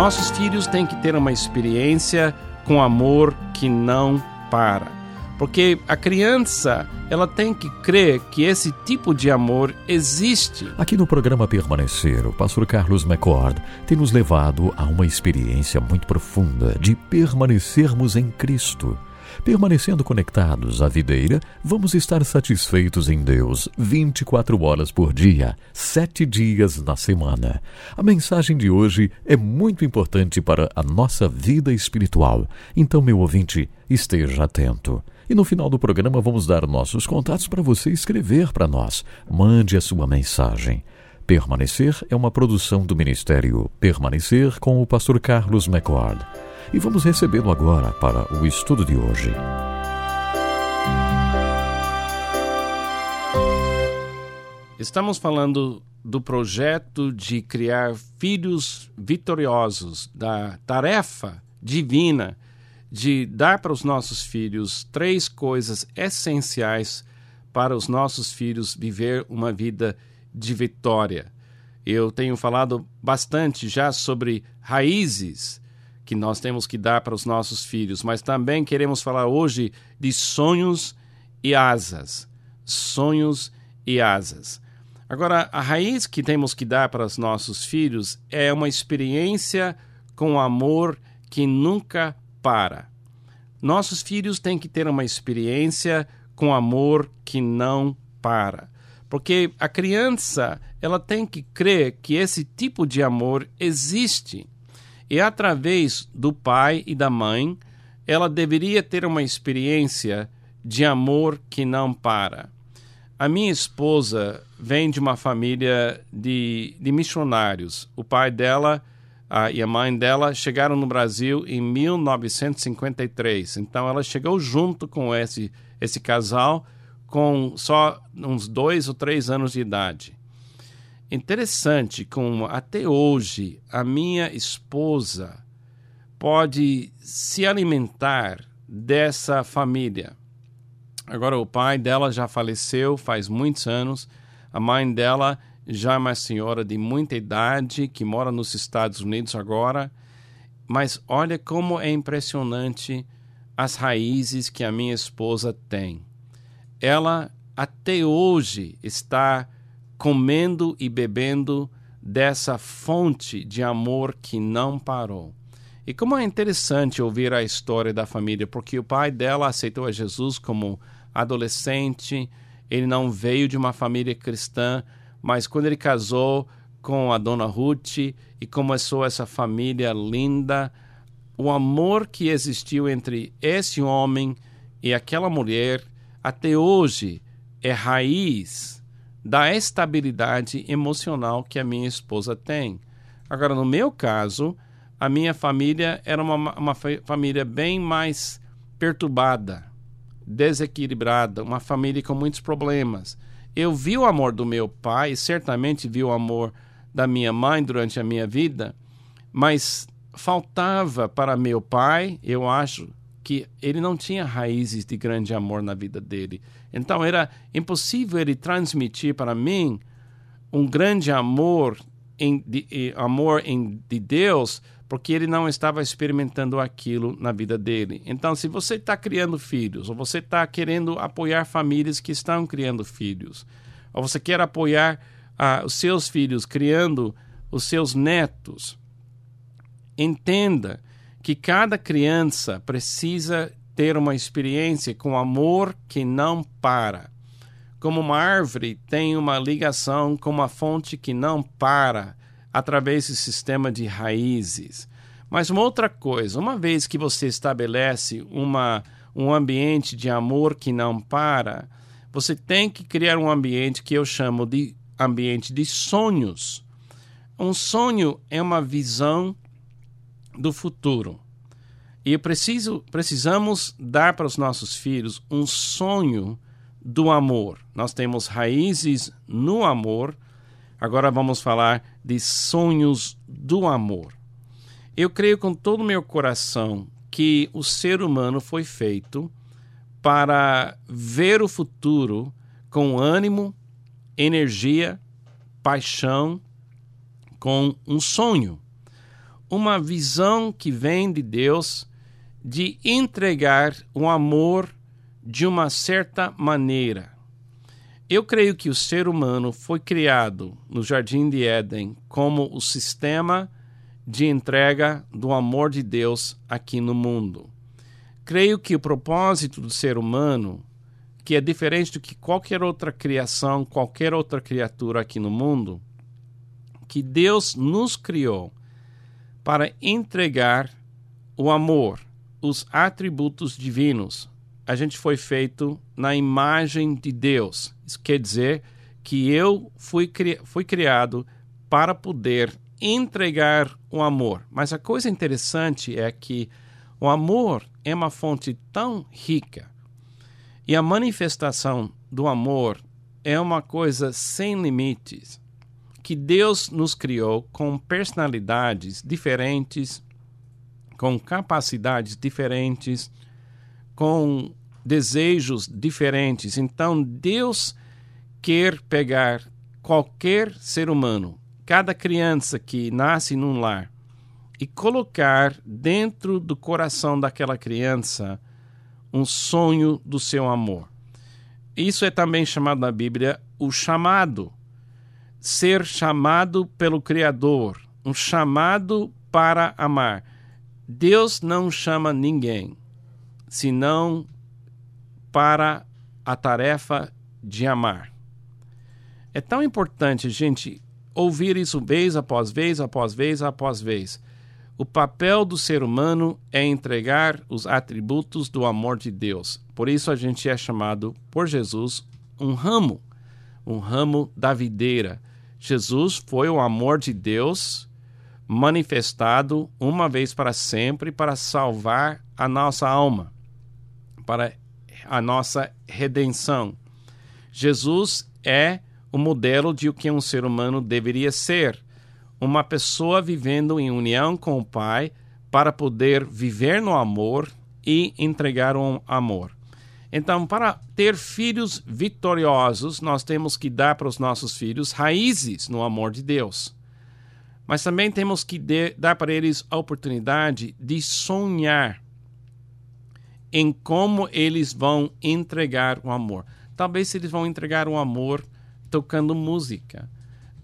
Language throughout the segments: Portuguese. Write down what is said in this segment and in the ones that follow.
nossos filhos têm que ter uma experiência com amor que não para. Porque a criança, ela tem que crer que esse tipo de amor existe. Aqui no programa Permanecer, o pastor Carlos McCord tem nos levado a uma experiência muito profunda de permanecermos em Cristo. Permanecendo conectados à videira, vamos estar satisfeitos em Deus 24 horas por dia, sete dias na semana. A mensagem de hoje é muito importante para a nossa vida espiritual. Então, meu ouvinte, esteja atento. E no final do programa vamos dar nossos contatos para você escrever para nós. Mande a sua mensagem. Permanecer é uma produção do Ministério Permanecer com o pastor Carlos McCord e vamos recebê-lo agora para o estudo de hoje. Estamos falando do projeto de criar filhos vitoriosos, da tarefa divina de dar para os nossos filhos três coisas essenciais para os nossos filhos viver uma vida de vitória. Eu tenho falado bastante já sobre raízes que nós temos que dar para os nossos filhos, mas também queremos falar hoje de sonhos e asas. Sonhos e asas. Agora, a raiz que temos que dar para os nossos filhos é uma experiência com amor que nunca para. Nossos filhos têm que ter uma experiência com amor que não para. Porque a criança, ela tem que crer que esse tipo de amor existe. E através do pai e da mãe, ela deveria ter uma experiência de amor que não para. A minha esposa vem de uma família de, de missionários. O pai dela a, e a mãe dela chegaram no Brasil em 1953. Então ela chegou junto com esse, esse casal com só uns dois ou três anos de idade. Interessante como até hoje a minha esposa pode se alimentar dessa família. Agora, o pai dela já faleceu faz muitos anos, a mãe dela já é uma senhora de muita idade que mora nos Estados Unidos agora. Mas olha como é impressionante as raízes que a minha esposa tem. Ela até hoje está comendo e bebendo dessa fonte de amor que não parou. E como é interessante ouvir a história da família, porque o pai dela aceitou a Jesus como adolescente, ele não veio de uma família cristã, mas quando ele casou com a dona Ruth e começou essa família linda, o amor que existiu entre esse homem e aquela mulher até hoje é raiz da estabilidade emocional que a minha esposa tem. Agora, no meu caso, a minha família era uma, uma família bem mais perturbada, desequilibrada, uma família com muitos problemas. Eu vi o amor do meu pai, certamente vi o amor da minha mãe durante a minha vida, mas faltava para meu pai, eu acho, que ele não tinha raízes de grande amor na vida dele. Então era impossível ele transmitir para mim um grande amor em, de, amor em, de Deus, porque ele não estava experimentando aquilo na vida dele. Então, se você está criando filhos, ou você está querendo apoiar famílias que estão criando filhos, ou você quer apoiar uh, os seus filhos criando os seus netos, entenda que cada criança precisa ter uma experiência com amor que não para. Como uma árvore tem uma ligação com uma fonte que não para através do sistema de raízes. Mas uma outra coisa, uma vez que você estabelece uma, um ambiente de amor que não para, você tem que criar um ambiente que eu chamo de ambiente de sonhos. Um sonho é uma visão do futuro. E preciso, precisamos dar para os nossos filhos um sonho do amor. Nós temos raízes no amor, agora vamos falar de sonhos do amor. Eu creio com todo o meu coração que o ser humano foi feito para ver o futuro com ânimo, energia, paixão, com um sonho. Uma visão que vem de Deus de entregar o amor de uma certa maneira. Eu creio que o ser humano foi criado no Jardim de Éden como o sistema de entrega do amor de Deus aqui no mundo. Creio que o propósito do ser humano, que é diferente do que qualquer outra criação, qualquer outra criatura aqui no mundo, que Deus nos criou para entregar o amor, os atributos divinos. A gente foi feito na imagem de Deus. Isso quer dizer que eu fui, cri fui criado para poder entregar o amor. Mas a coisa interessante é que o amor é uma fonte tão rica e a manifestação do amor é uma coisa sem limites que Deus nos criou com personalidades diferentes, com capacidades diferentes, com desejos diferentes. Então, Deus quer pegar qualquer ser humano, cada criança que nasce num lar, e colocar dentro do coração daquela criança um sonho do seu amor. Isso é também chamado na Bíblia o chamado ser chamado pelo Criador, um chamado para amar. Deus não chama ninguém senão para a tarefa de amar. É tão importante, gente, ouvir isso vez após vez, após vez, após vez. O papel do ser humano é entregar os atributos do amor de Deus. Por isso a gente é chamado por Jesus um ramo, um ramo da videira Jesus foi o amor de Deus manifestado uma vez para sempre para salvar a nossa alma, para a nossa redenção. Jesus é o modelo de o que um ser humano deveria ser, uma pessoa vivendo em união com o Pai para poder viver no amor e entregar um amor. Então, para ter filhos vitoriosos, nós temos que dar para os nossos filhos raízes no amor de Deus. Mas também temos que dar para eles a oportunidade de sonhar em como eles vão entregar o amor. Talvez eles vão entregar o amor tocando música.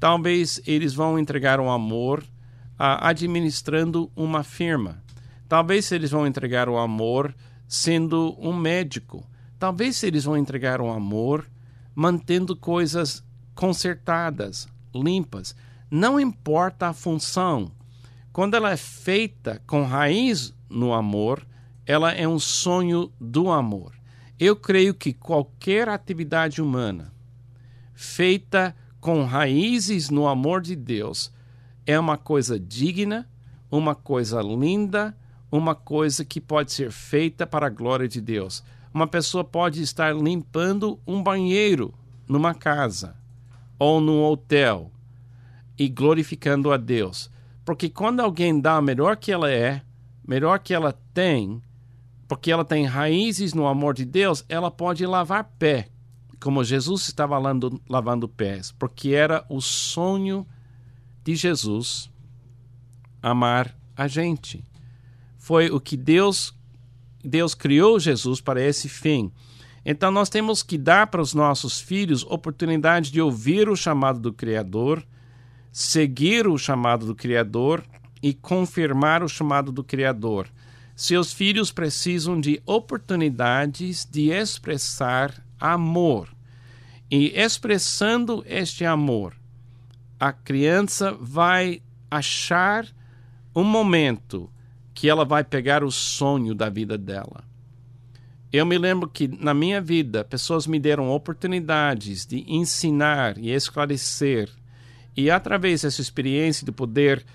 Talvez eles vão entregar o amor uh, administrando uma firma. Talvez eles vão entregar o amor sendo um médico. Talvez eles vão entregar um amor mantendo coisas consertadas, limpas. Não importa a função. Quando ela é feita com raiz no amor, ela é um sonho do amor. Eu creio que qualquer atividade humana feita com raízes no amor de Deus é uma coisa digna, uma coisa linda, uma coisa que pode ser feita para a glória de Deus. Uma pessoa pode estar limpando um banheiro numa casa ou num hotel e glorificando a Deus. Porque quando alguém dá melhor que ela é, melhor que ela tem, porque ela tem raízes no amor de Deus, ela pode lavar pé, como Jesus estava lavando, lavando pés, porque era o sonho de Jesus amar a gente. Foi o que Deus Deus criou Jesus para esse fim. Então nós temos que dar para os nossos filhos oportunidade de ouvir o chamado do Criador, seguir o chamado do Criador e confirmar o chamado do Criador. Seus filhos precisam de oportunidades de expressar amor. E expressando este amor, a criança vai achar um momento que ela vai pegar o sonho da vida dela. Eu me lembro que na minha vida pessoas me deram oportunidades de ensinar e esclarecer, e através dessa experiência de poder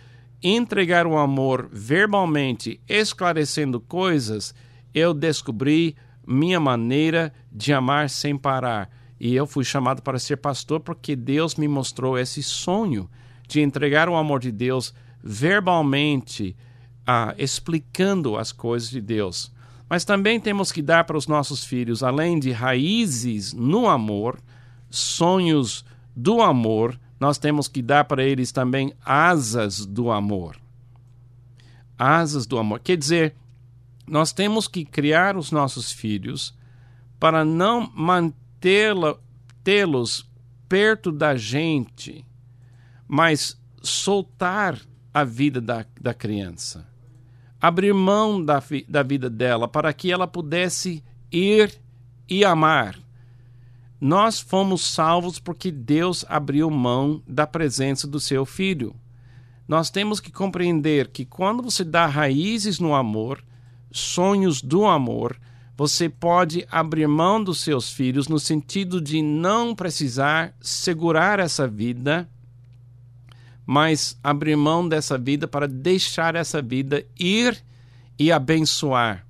entregar o amor verbalmente, esclarecendo coisas, eu descobri minha maneira de amar sem parar. E eu fui chamado para ser pastor porque Deus me mostrou esse sonho de entregar o amor de Deus verbalmente ah, explicando as coisas de Deus. Mas também temos que dar para os nossos filhos, além de raízes no amor, sonhos do amor, nós temos que dar para eles também asas do amor. asas do amor. Quer dizer, nós temos que criar os nossos filhos para não mantê-los perto da gente, mas soltar a vida da, da criança. Abrir mão da, da vida dela para que ela pudesse ir e amar. Nós fomos salvos porque Deus abriu mão da presença do seu filho. Nós temos que compreender que quando você dá raízes no amor, sonhos do amor, você pode abrir mão dos seus filhos no sentido de não precisar segurar essa vida, mas abrir mão dessa vida para deixar essa vida ir e abençoar.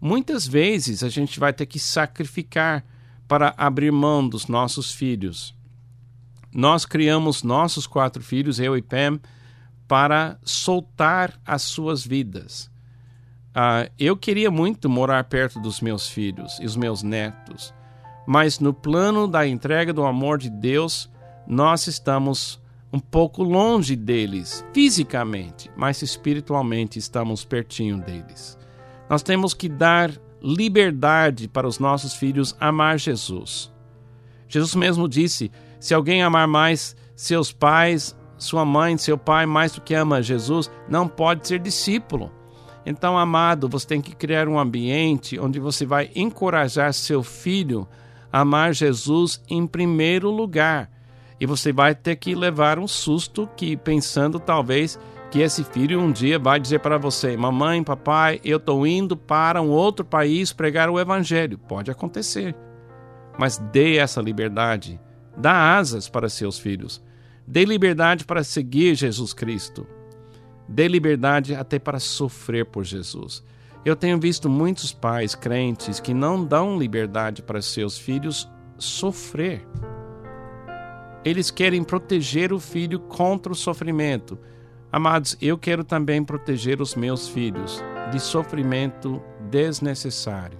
Muitas vezes a gente vai ter que sacrificar para abrir mão dos nossos filhos. Nós criamos nossos quatro filhos, eu e Pam, para soltar as suas vidas. Uh, eu queria muito morar perto dos meus filhos e os meus netos, mas no plano da entrega do amor de Deus, nós estamos um pouco longe deles, fisicamente, mas espiritualmente estamos pertinho deles. Nós temos que dar liberdade para os nossos filhos amar Jesus. Jesus mesmo disse: se alguém amar mais seus pais, sua mãe, seu pai mais do que ama Jesus, não pode ser discípulo. Então, amado, você tem que criar um ambiente onde você vai encorajar seu filho a amar Jesus em primeiro lugar. E você vai ter que levar um susto que pensando talvez que esse filho um dia vai dizer para você: Mamãe, papai, eu estou indo para um outro país pregar o evangelho. Pode acontecer. Mas dê essa liberdade. Dá asas para seus filhos. Dê liberdade para seguir Jesus Cristo. Dê liberdade até para sofrer por Jesus. Eu tenho visto muitos pais crentes que não dão liberdade para seus filhos sofrer. Eles querem proteger o filho contra o sofrimento Amados, eu quero também proteger os meus filhos de sofrimento desnecessário.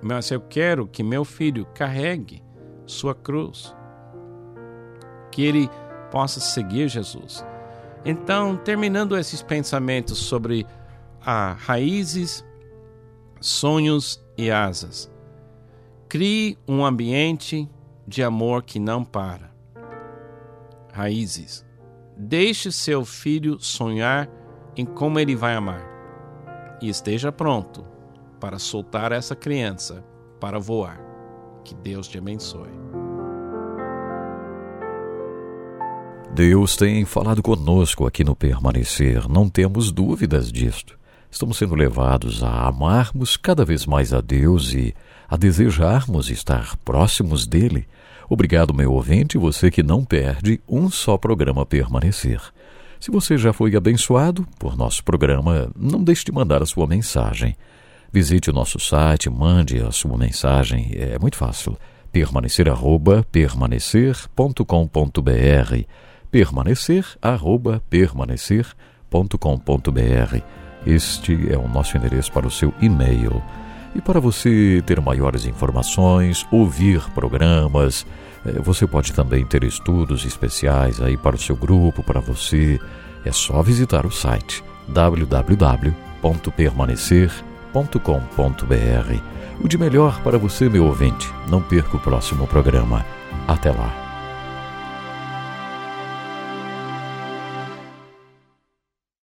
Mas eu quero que meu filho carregue sua cruz, que ele possa seguir Jesus. Então, terminando esses pensamentos sobre ah, raízes, sonhos e asas, crie um ambiente de amor que não para. Raízes. Deixe seu filho sonhar em como ele vai amar e esteja pronto para soltar essa criança para voar. Que Deus te abençoe. Deus tem falado conosco aqui no Permanecer, não temos dúvidas disto. Estamos sendo levados a amarmos cada vez mais a Deus e a desejarmos estar próximos dele Obrigado, meu ouvinte, você que não perde um só programa permanecer. Se você já foi abençoado por nosso programa, não deixe de mandar a sua mensagem. Visite o nosso site, mande a sua mensagem, é muito fácil. Permanecer arroba permanecer.com.br permanecer arroba permanecer.com.br Este é o nosso endereço para o seu e-mail. E para você ter maiores informações, ouvir programas, eh, você pode também ter estudos especiais aí para o seu grupo, para você. É só visitar o site www.permanecer.com.br. O de melhor para você, meu ouvinte. Não perca o próximo programa. Até lá.